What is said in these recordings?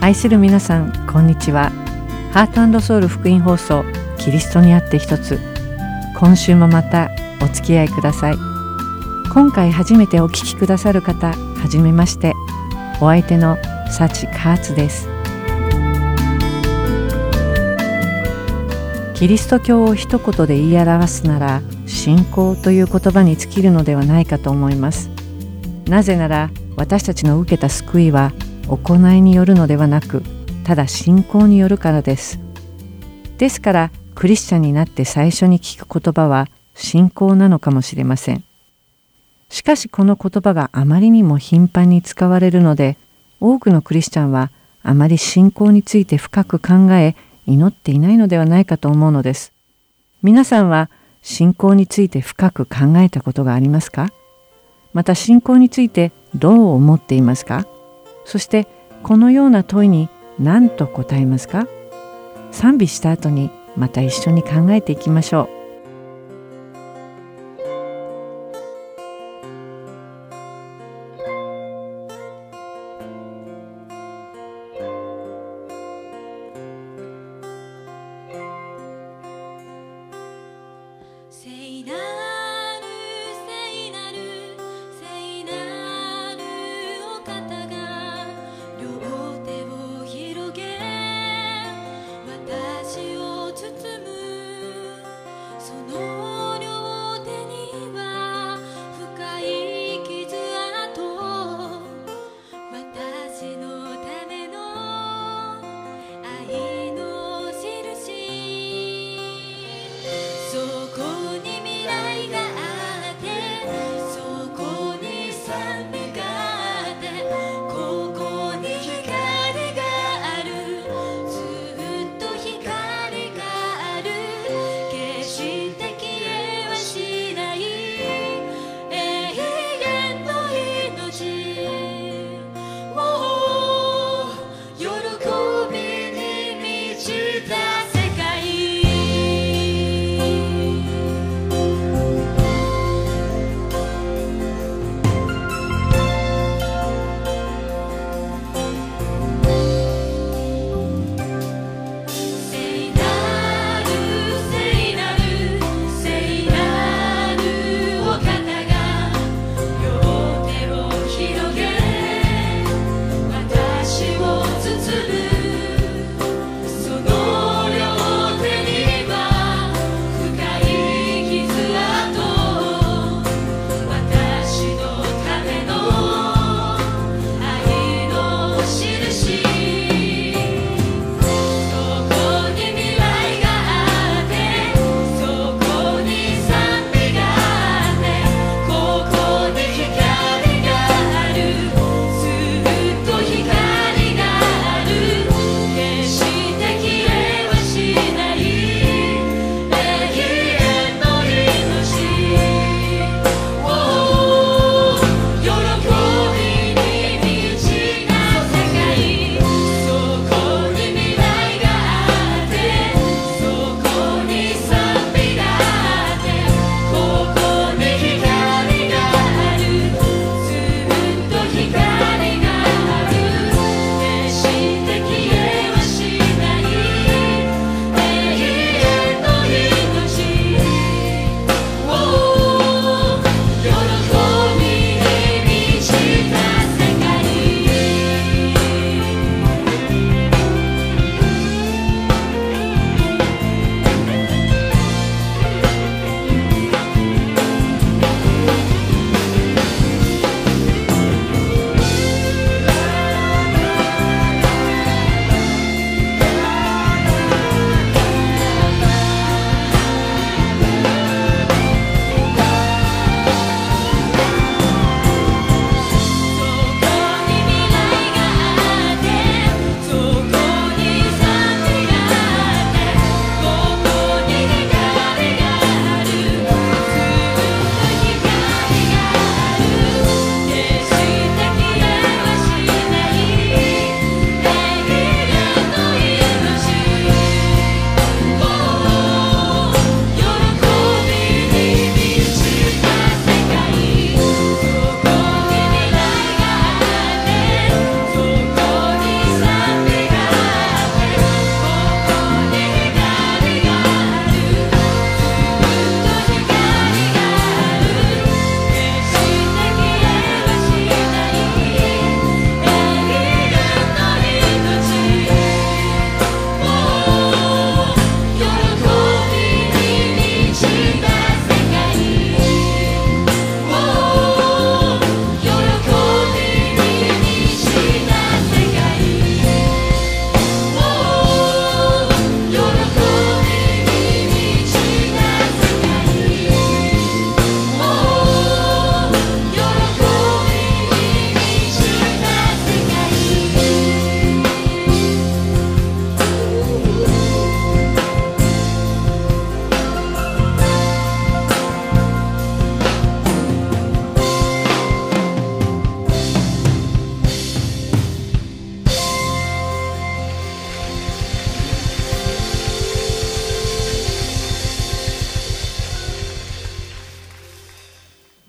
愛する皆さんこんにちは。ハートソウル福音放送キリストにあって一つ。今週もまたお付き合いください。今回初めてお聞きくださる方はじめまして。お相手のサチカーツです。キリスト教を一言で言い表すなら信仰という言葉に尽きるのではないかと思います。なぜなら私たちの受けた救いは行いによるのではなくただ信仰によるからです。ですからクリスチャンになって最初に聞く言葉は信仰なのかもしれません。しかしこの言葉があまりにも頻繁に使われるので多くのクリスチャンはあまり信仰について深く考え祈っていないのではないかと思うのです。皆さんは信仰について深く考えたことがありますか？また信仰についてどう思っていますか？そしてこのような問いに何と答えますか？賛美した後にまた一緒に考えていきましょう。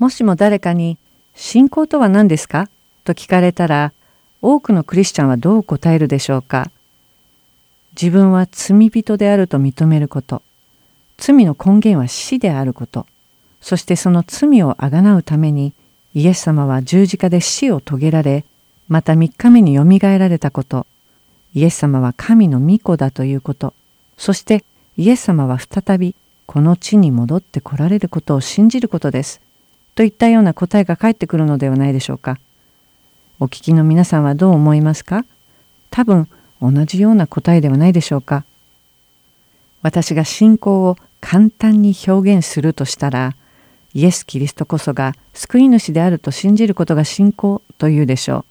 もしも誰かに信仰とは何ですか？と聞かれたら多くのクリスチャンはどう答えるでしょうか自分は罪人であると認めること罪の根源は死であることそしてその罪をあがなうためにイエス様は十字架で死を遂げられまた3日目によみがえられたことイエス様は神の御子だということそしてイエス様は再びこの地に戻ってこられることを信じることですといったような答えが返ってくるのではないでしょうか。お聞きの皆さんはどう思いますか？多分同じような答えではないでしょうか。私が信仰を簡単に表現するとしたらイエス・キリストこそが救い主であると信じることが信仰というでしょう。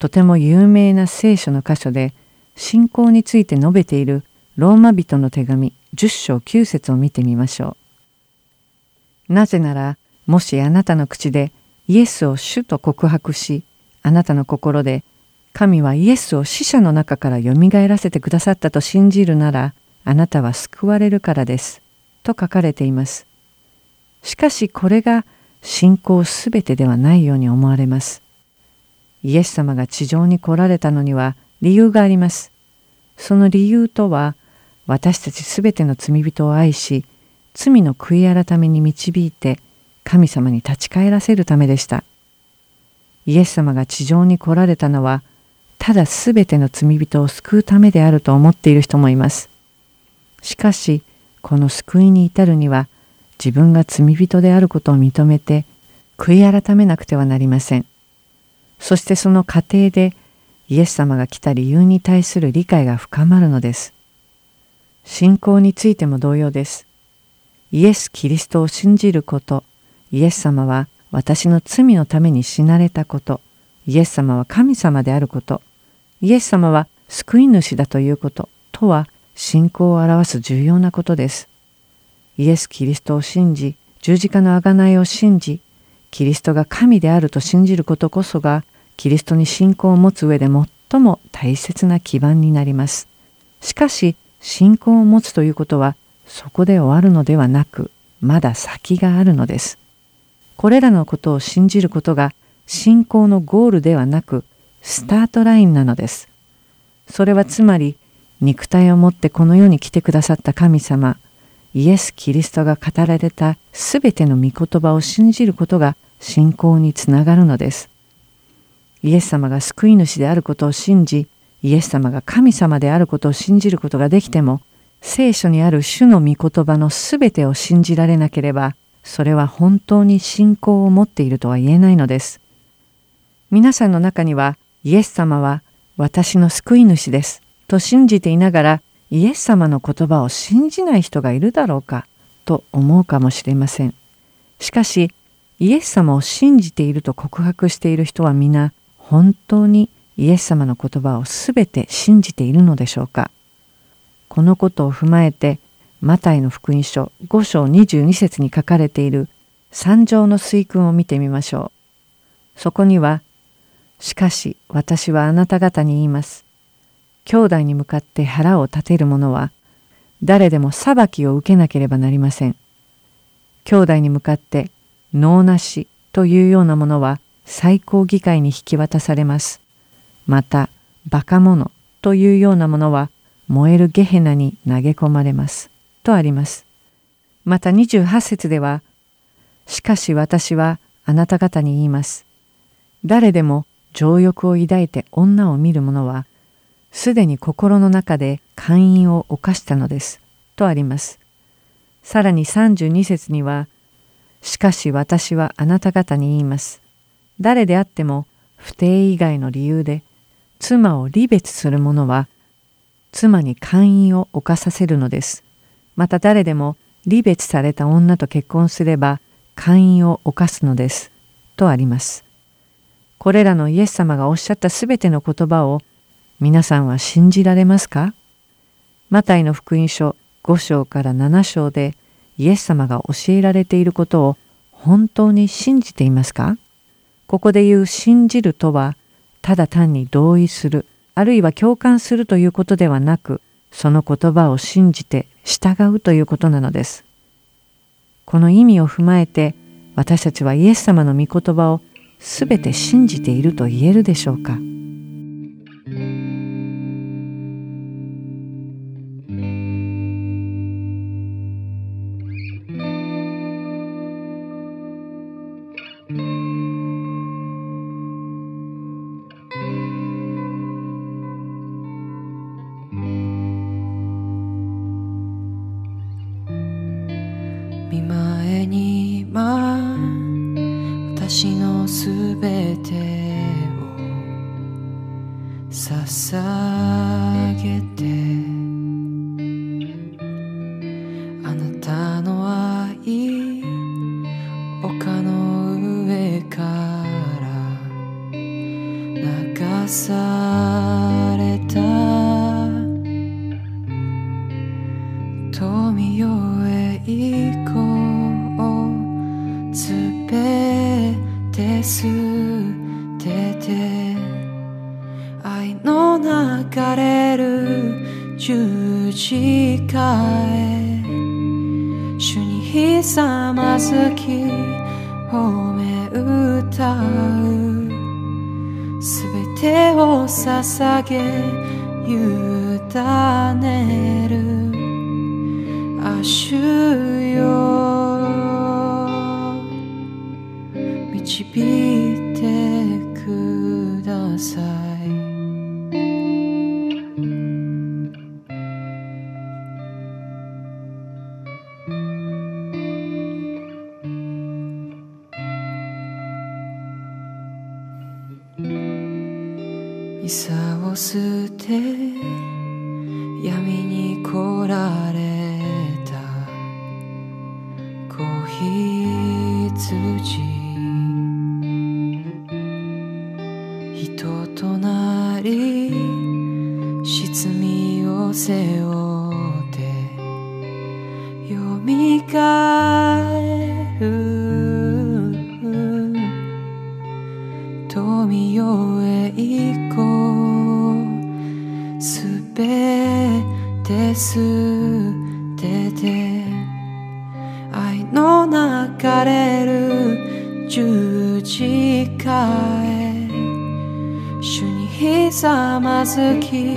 とても有名な聖書の箇所で信仰について述べているローマ人の手紙10章9節を見てみましょう。なぜならもしあなたの口でイエスを主と告白しあなたの心で神はイエスを死者の中からよみがえらせてくださったと信じるならあなたは救われるからですと書かれています。しかしこれが信仰すべてではないように思われます。イエス様が地上に来られたのには理由があります。その理由とは私たちすべての罪人を愛し罪の悔い改めに導いて神様に立ち返らせるためでした。イエス様が地上に来られたのは、ただすべての罪人を救うためであると思っている人もいます。しかし、この救いに至るには、自分が罪人であることを認めて、悔い改めなくてはなりません。そしてその過程で、イエス様が来た理由に対する理解が深まるのです。信仰についても同様です。イエス・キリストを信じること、イエス様は私の罪のために死なれたこと、イエス様は神様であること、イエス様は救い主だということとは信仰を表す重要なことです。イエス・キリストを信じ、十字架の贖いを信じ、キリストが神であると信じることこそが、キリストに信仰を持つ上で最も大切な基盤になります。しかし、信仰を持つということは、そこで終わるのではなく、まだ先があるのです。これらのことを信じることが信仰のゴールではなくスタートラインなのです。それはつまり肉体を持ってこの世に来てくださった神様イエス・キリストが語られたすべての御言葉を信じることが信仰につながるのです。イエス様が救い主であることを信じイエス様が神様であることを信じることができても聖書にある主の御言葉のすべてを信じられなければそれは本当に信仰を持っているとは言えないのです。皆さんの中にはイエス様は私の救い主ですと信じていながらイエス様の言葉を信じない人がいるだろうかと思うかもしれません。しかしイエス様を信じていると告白している人は皆本当にイエス様の言葉をすべて信じているのでしょうかこのことを踏まえてマタイの福音書5章22節に書かれている三条の水訓を見てみましょう。そこには、しかし私はあなた方に言います。兄弟に向かって腹を立てる者は、誰でも裁きを受けなければなりません。兄弟に向かって脳なしというようなものは最高議会に引き渡されます。また、バカ者というようなものは燃えるゲヘナに投げ込まれます。とあります。また28節では、しかし私はあなた方に言います。誰でも情欲を抱いて女を見る者は、すでに心の中で寛因を犯したのです。とあります。さらに32節には、しかし私はあなた方に言います。誰であっても不定以外の理由で妻を離別する者は妻に寛因を犯させるのです。また誰でも離別された女と結婚すれば姦淫を犯すのです。とあります。これらのイエス様がおっしゃったすべての言葉を皆さんは信じられますか？マタイの福音書5章から7章でイエス様が教えられていることを本当に信じていますか？ここで言う信じるとはただ単に同意するあるいは共感するということではなくその言葉を信じて従うということなのです。この意味を踏まえて私たちはイエス様の御言葉を全て信じていると言えるでしょうか主にひざまずき褒め歌う。すべてを捧げ委ねる。あしよ。導の流れる十字架へ主にひざまずき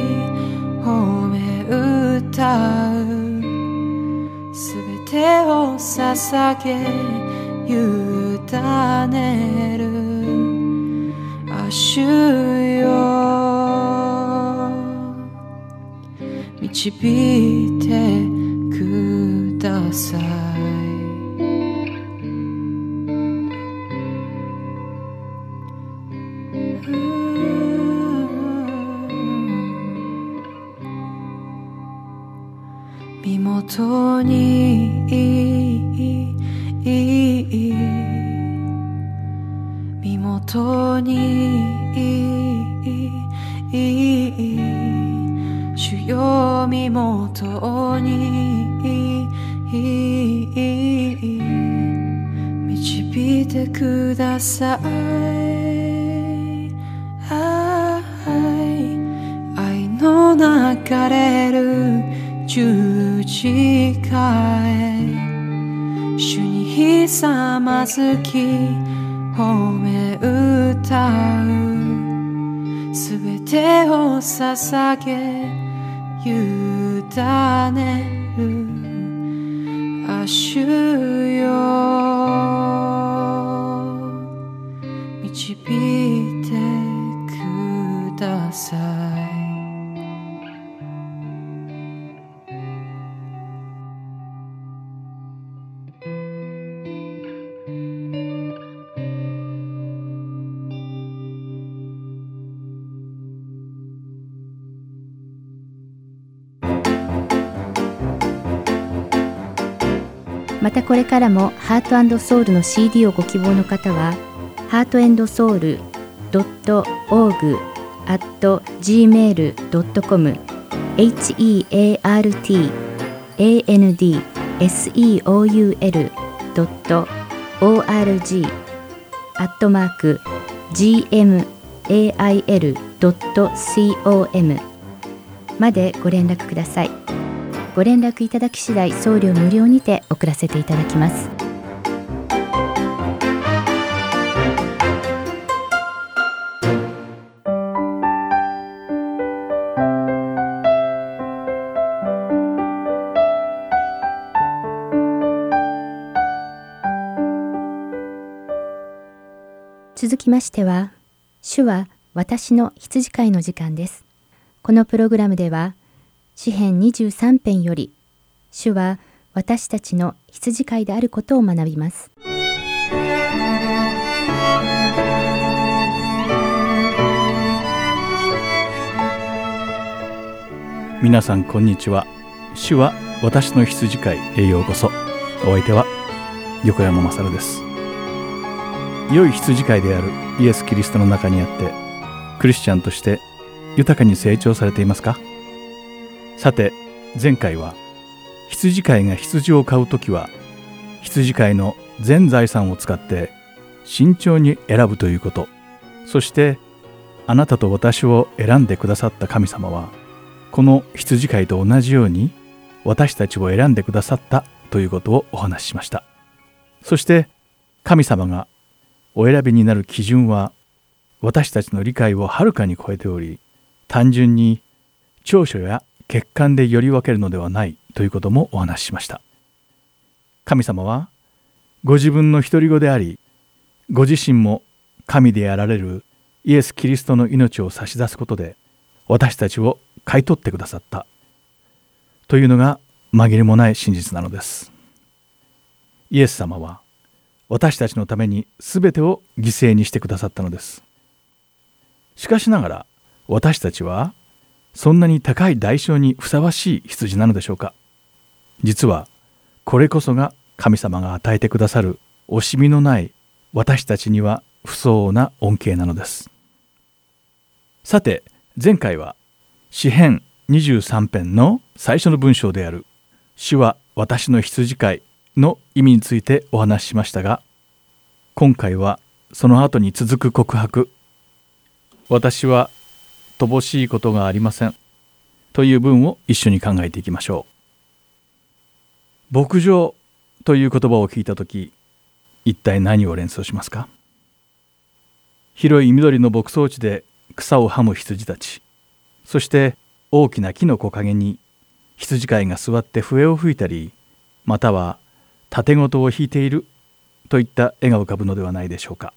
褒め歌う。すべてを捧げ委ねる。あ主よ。導いてください。当にいい,い,い身元にいい,い,い主よ身元にいい,い,い導いてください愛愛の流れる中誓え主にひさまずき褒め歌う。すべてを捧げ委ねる。あしゅよ導いてください。またこれからもハートソウルの CD をご希望の方はハートソウル .org at gmail.com heart and seoul.org アットマーク gmail.com までご連絡ください。ご連絡いただき次第送料無料にて送らせていただきます続きましては「主は私の羊飼い」の時間です。このプログラムでは「詩編23編より、主は私たちの羊飼いであることを学びます。皆さんこんにちは。主は私の羊飼いへようこそ。お相手は横山勝です。良い羊飼いであるイエス・キリストの中にあってクリスチャンとして豊かに成長されていますか？さて前回は羊飼いが羊を買う時は羊飼いの全財産を使って慎重に選ぶということ。そしてあなたと私を選んでくださった神様はこの羊飼いと同じように私たちを選んでくださったということをお話ししました。そして神様がお選びになる基準は私たちの理解をはるかに超えており単純に長所や欠陥でより分けるのではないということもお話ししました。神様はご自分の独り子でありご自身も神であられるイエス・キリストの命を差し出すことで私たちを買い取ってくださった。というのが紛れもない真実なのです。イエス様は私たちのために全てを犠牲にしてくださったのです。しかしながら私たちはそんなに高い代償にふさわしい羊なのでしょうか？実はこれこそが神様が与えてくださる惜しみのない私たちには不相応な恩恵なのです。さて前回は詩編23編の最初の文章である「主は私の羊飼い」の意味についてお話ししましたが今回はその後に続く告白「私は乏しいことがありません」という文を一緒に考えていきましょう。牧場という言葉を聞いた時一体何を連想しますか？広い緑の牧草地で草をはむ羊たちそして大きな木の木陰に羊飼いが座って笛を吹いたりまたは盾事を弾いているといった絵が浮かぶのではないでしょうか。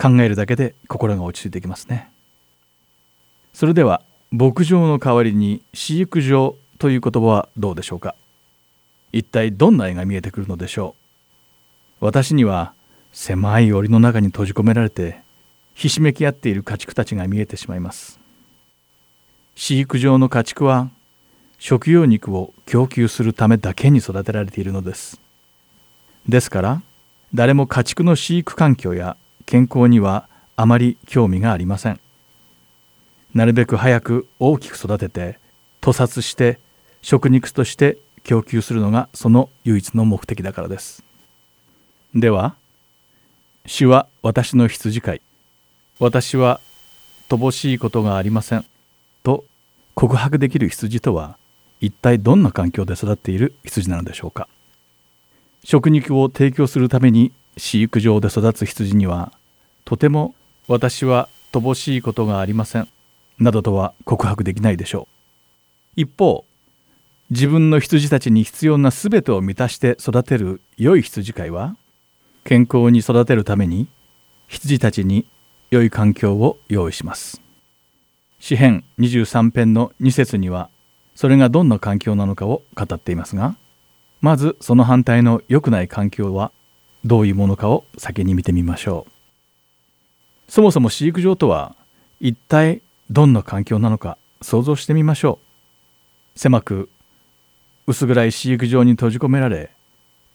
考えるだけで心が落ち着いてきますね。それでは牧場の代わりに飼育場という言葉はどうでしょうか？一体どんな絵が見えてくるのでしょう？私には狭い檻の中に閉じ込められてひしめき合っている家畜たちが見えてしまいます。飼育場の家畜は食用肉を供給するためだけに育てられているのです。ですから誰も家畜の飼育環境や健康にはあまり興味がありません。なるべく早く大きく育てて屠殺して食肉として供給するのがその唯一の目的だからです。では主は私の羊飼い。私は乏しいことがありません。と告白できる羊とは一体どんな環境で育っている羊なのでしょうか。食肉を提供するために飼育場で育つ羊にはとても私は乏しいことがありません。などとは告白できないでしょう。一方自分の羊たちに必要な全てを満たして育てる良い羊飼いは健康に育てるために羊たちに良い環境を用意します。詩編23編の2節にはそれがどんな環境なのかを語っていますがまずその反対の良くない環境はどういうものかを先に見てみましょう。そもそも飼育場とは一体どんな環境なのか想像してみましょう。狭く薄暗い飼育場に閉じ込められ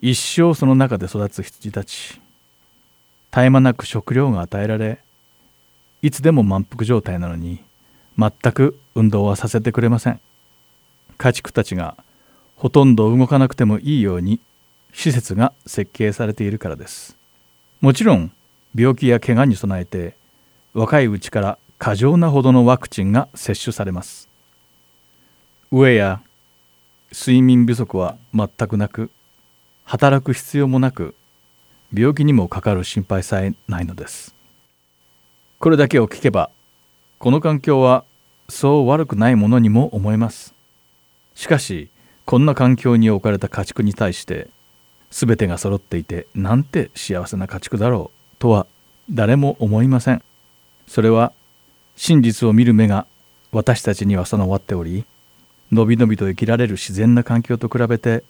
一生その中で育つ羊たち。絶え間なく食料が与えられいつでも満腹状態なのに全く運動はさせてくれません。家畜たちがほとんど動かなくてもいいように施設が設計されているからです。もちろん病気や怪我に備えて若いうちから過剰なほどのワクチンが接種されます。飢えや睡眠不足は全くなく働く必要もなく病気にもかかる心配さえないのです。これだけを聞けばこの環境はそう悪くないものにも思えます。しかしこんな環境に置かれた家畜に対して全てが揃っていてなんて幸せな家畜だろうとは誰も思いません。それは真実を見る目が私たちには備わっておりのびのびと生きられる自然な環境と比べて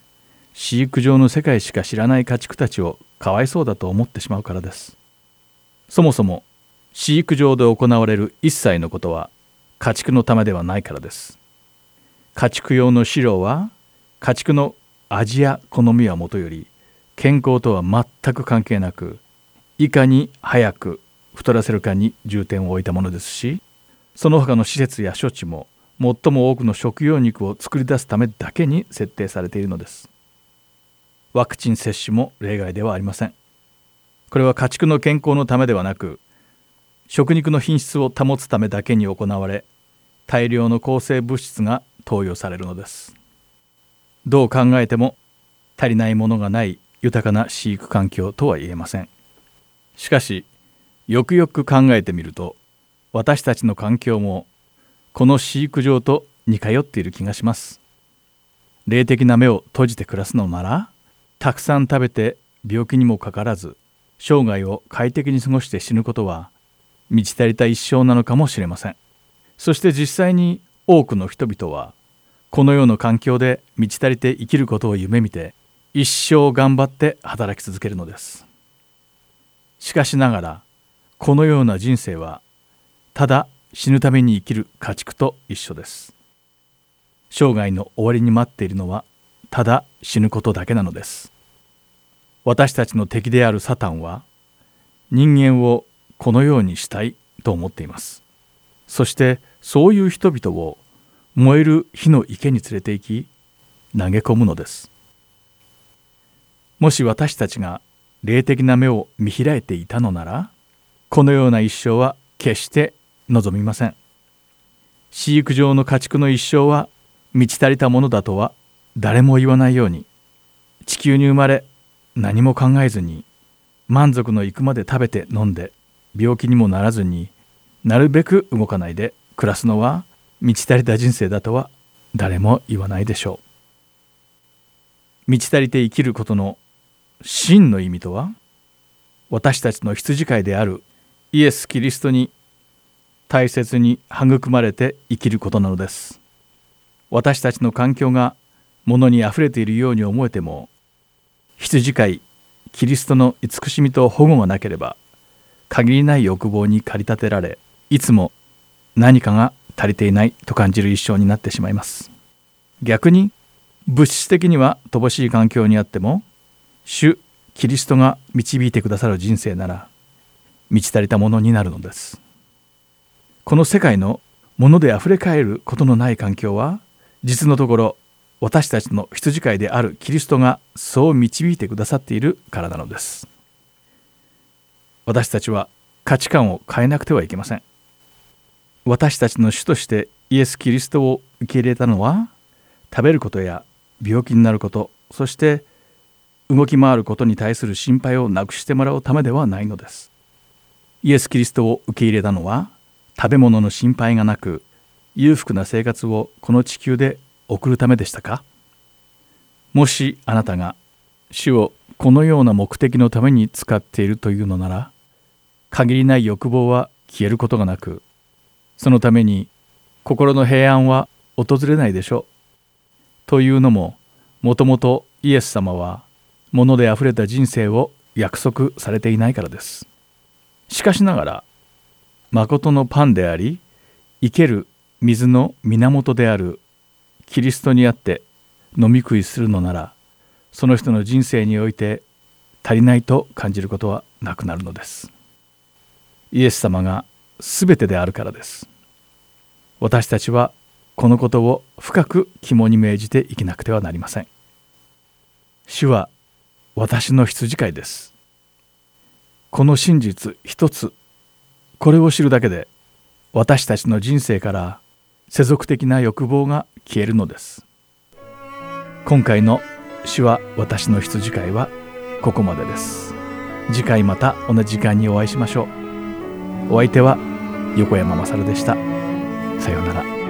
飼育場の世界しか知らない家畜たちをかわいそうだと思ってしまうからです。そもそも飼育場で行われる一切のことは家畜のためではないからです。家畜用の飼料は家畜の味や好みはもとより健康とは全く関係なくいかに早く太らせるかに重点を置いたものですしその他の施設や処置も最も多くの食用肉を作り出すためだけに設定されているのです。ワクチン接種も例外ではありません。これは家畜の健康のためではなく食肉の品質を保つためだけに行われ大量の抗生物質が投与されるのです。どう考えても足りないものがない豊かな飼育環境とは言えません。しかしよくよく考えてみると私たちの環境もこの飼育場と似通っている気がします。霊的な目を閉じて暮らすのならたくさん食べて病気にもかからず生涯を快適に過ごして死ぬことは満ち足りた一生なのかもしれません。そして実際に多くの人々はこのような環境で満ち足りて生きることを夢見て一生頑張って働き続けるのです。しかしながらこのような人生はただ死ぬために生きる家畜と一緒です。生涯の終わりに待っているのはただ死ぬことだけなのです。私たちの敵であるサタンは人間をこのようにしたいと思っています。そしてそういう人々を燃える火の池に連れて行き投げ込むのです。もし私たちが霊的な目を見開いていたのならこのような一生は決して望みません。飼育場の家畜の一生は満ち足りたものだとは誰も言わないように地球に生まれ何も考えずに満足のいくまで食べて飲んで病気にもならずになるべく動かないで暮らすのは満ち足りた人生だとは誰も言わないでしょう。満ち足りて生きることの真の意味とは私たちの羊飼いであるイエス・キリストに大切に育まれて生きることなのです。私たちの環境が物にあふれているように思えても羊飼いキリストの慈しみと保護がなければ限りない欲望に駆り立てられいつも何かが足りていないと感じる一生になってしまいます。逆に物質的には乏しい環境にあっても主キリストが導いてくださる人生なら満ち足りたものになるのです。この世界のものであふれかえることのない環境は実のところ私たちの羊飼いであるキリストがそう導いてくださっているからなのです。私たちは価値観を変えなくてはいけません。私たちの主としてイエス・キリストを受け入れたのは食べることや病気になることそして動き回ることに対する心配をなくしてもらうためではないのです。イエス・キリストを受け入れたのは食べ物の心配がなく裕福な生活をこの地球で送るためでしたか？もしあなたが主をこのような目的のために使っているというのなら限りない欲望は消えることがなくそのために心の平安は訪れないでしょう。というのももともとイエス様は物であふれた人生を約束されていないからです。しかしながら誠のパンであり生ける水の源であるキリストにあって飲み食いするのならその人の人生において足りないと感じることはなくなるのです。イエス様が全てであるからです。私たちはこのことを深く肝に銘じて生きなくてはなりません。主は私の羊飼いです。この真実一つ。これを知るだけで私たちの人生から世俗的な欲望が消えるのです。今回の「主は私の羊飼い」はここまでです。次回また同じ時間にお会いしましょう。お相手は横山まさるでした。さようなら。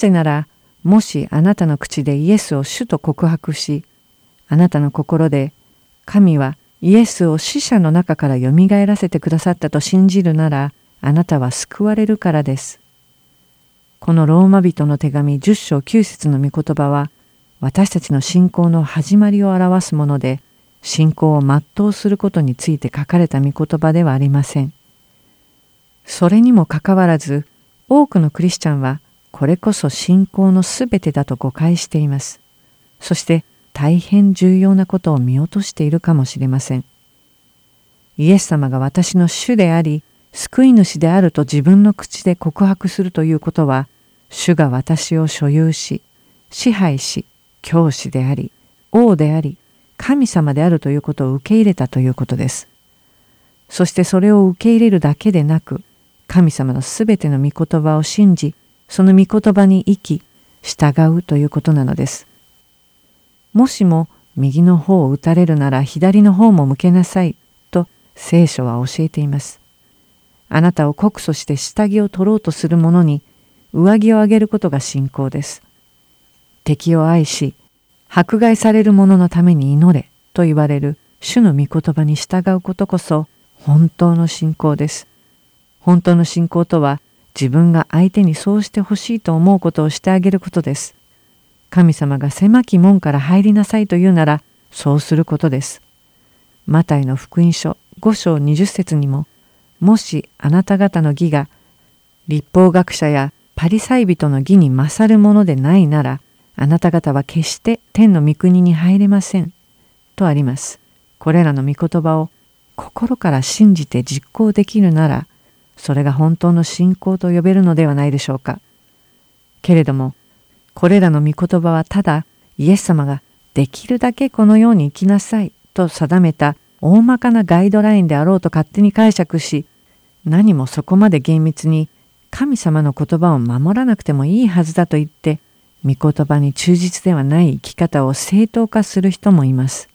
ぜならもしあなたの口でイエスを主と告白しあなたの心で神はイエスを死者の中からよみがえらせてくださったと信じるならあなたは救われるからです。このローマ人の手紙10章9節の御言葉は私たちの信仰の始まりを表すもので信仰を全うすることについて書かれた御言葉ではありません。それにもかかわらず多くのクリスチャンはこれこそ信仰のすべてだと誤解しています。そして大変重要なことを見落としているかもしれません。イエス様が私の主であり、救い主であると自分の口で告白するということは、主が私を所有し、支配し、教師であり、王であり、神様であるということを受け入れたということです。そしてそれを受け入れるだけでなく、神様のすべての御言葉を信じ、その御言葉に生き従うということなのです。もしも右の方を打たれるなら左の方も向けなさいと聖書は教えています。あなたを告訴して下着を取ろうとする者に上着をあげることが信仰です。敵を愛し迫害される者のために祈れと言われる主の御言葉に従うことこそ本当の信仰です。本当の信仰とは自分が相手にそうしてほしいと思うことをしてあげることです。神様が狭き門から入りなさいと言うならそうすることです。マタイの福音書5章20節にももしあなた方の義が立法学者やパリサイ人の義に勝るものでないならあなた方は決して天の御国に入れません。とあります。これらの御言葉を心から信じて実行できるならそれが本当の信仰と呼べるのではないでしょうか。けれどもこれらの御言葉はただイエス様ができるだけこのように生きなさいと定めた大まかなガイドラインであろうと勝手に解釈し何もそこまで厳密に神様の言葉を守らなくてもいいはずだと言って御言葉に忠実ではない生き方を正当化する人もいます。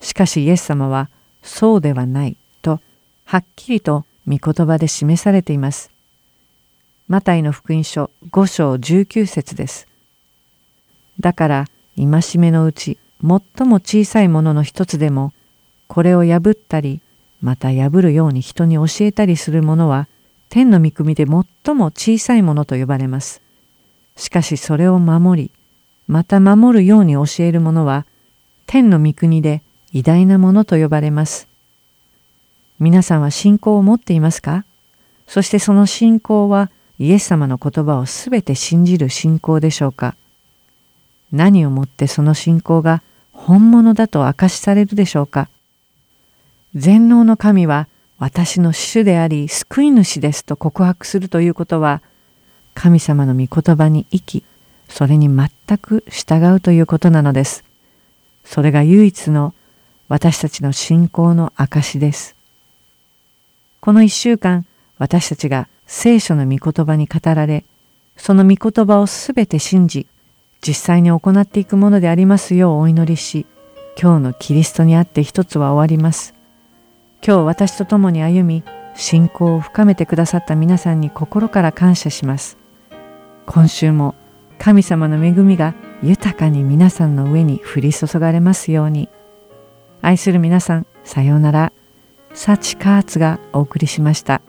しかしイエス様はそうではないとはっきりと御言葉で示されています。マタイの福音書5章19節です。だから戒めのうち最も小さいものの一つでもこれを破ったりまた破るように人に教えたりするものは天の御組で最も小さいものと呼ばれます。しかしそれを守りまた守るように教える者は天の御国で偉大なものと呼ばれます。皆さんは信仰を持っていますか？そしてその信仰はイエス様の言葉をすべて信じる信仰でしょうか？何をもってその信仰が本物だと証しされるでしょうか？全能の神は私の主であり救い主ですと告白するということは神様の御言葉に生きそれに全く従うということなのです。それが唯一の私たちの信仰の証です。この一週間私たちが聖書の御言葉に語られその御言葉をすべて信じ実際に行っていくものでありますようお祈りし今日のキリストにあって一つは終わります。今日私と共に歩み信仰を深めてくださった皆さんに心から感謝します。今週も神様の恵みが豊かに皆さんの上に降り注がれますように。愛する皆さん、さようなら。サチカーツがお送りしました。